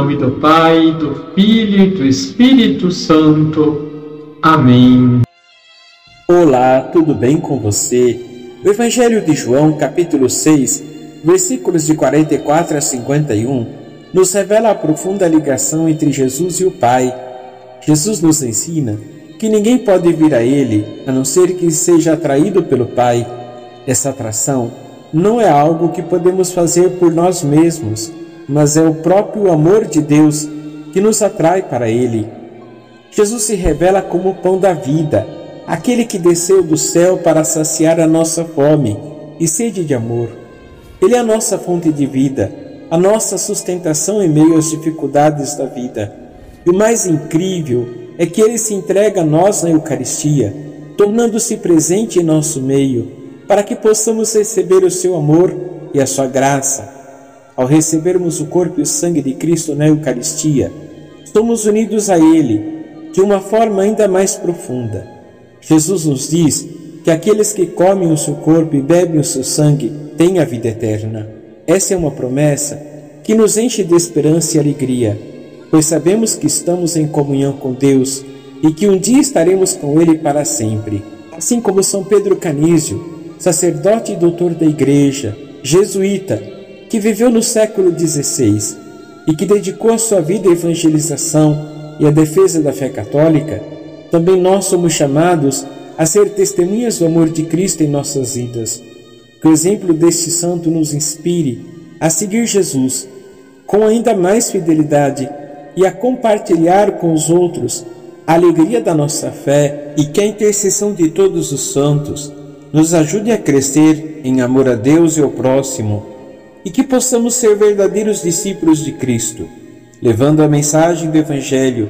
nome do Pai, do Filho e do Espírito Santo. Amém. Olá, tudo bem com você? O Evangelho de João, capítulo 6, versículos de 44 a 51, nos revela a profunda ligação entre Jesus e o Pai. Jesus nos ensina que ninguém pode vir a Ele a não ser que seja atraído pelo Pai. Essa atração não é algo que podemos fazer por nós mesmos, mas é o próprio amor de Deus que nos atrai para Ele. Jesus se revela como o pão da vida, aquele que desceu do céu para saciar a nossa fome e sede de amor. Ele é a nossa fonte de vida, a nossa sustentação em meio às dificuldades da vida. E o mais incrível é que ele se entrega a nós na Eucaristia, tornando-se presente em nosso meio, para que possamos receber o seu amor e a sua graça. Ao recebermos o corpo e o sangue de Cristo na Eucaristia, somos unidos a Ele de uma forma ainda mais profunda. Jesus nos diz que aqueles que comem o seu corpo e bebem o seu sangue têm a vida eterna. Essa é uma promessa que nos enche de esperança e alegria pois sabemos que estamos em comunhão com Deus e que um dia estaremos com Ele para sempre. Assim como São Pedro Canísio, sacerdote e doutor da Igreja, jesuíta, que viveu no século XVI e que dedicou a sua vida à evangelização e à defesa da fé católica, também nós somos chamados a ser testemunhas do amor de Cristo em nossas vidas. Que o exemplo deste santo nos inspire a seguir Jesus com ainda mais fidelidade e a compartilhar com os outros a alegria da nossa fé e que a intercessão de todos os santos nos ajude a crescer em amor a Deus e ao próximo e que possamos ser verdadeiros discípulos de Cristo, levando a mensagem do Evangelho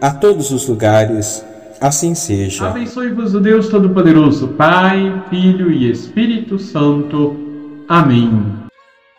a todos os lugares. Assim seja. Abençoe-vos o Deus Todo-Poderoso, Pai, Filho e Espírito Santo. Amém.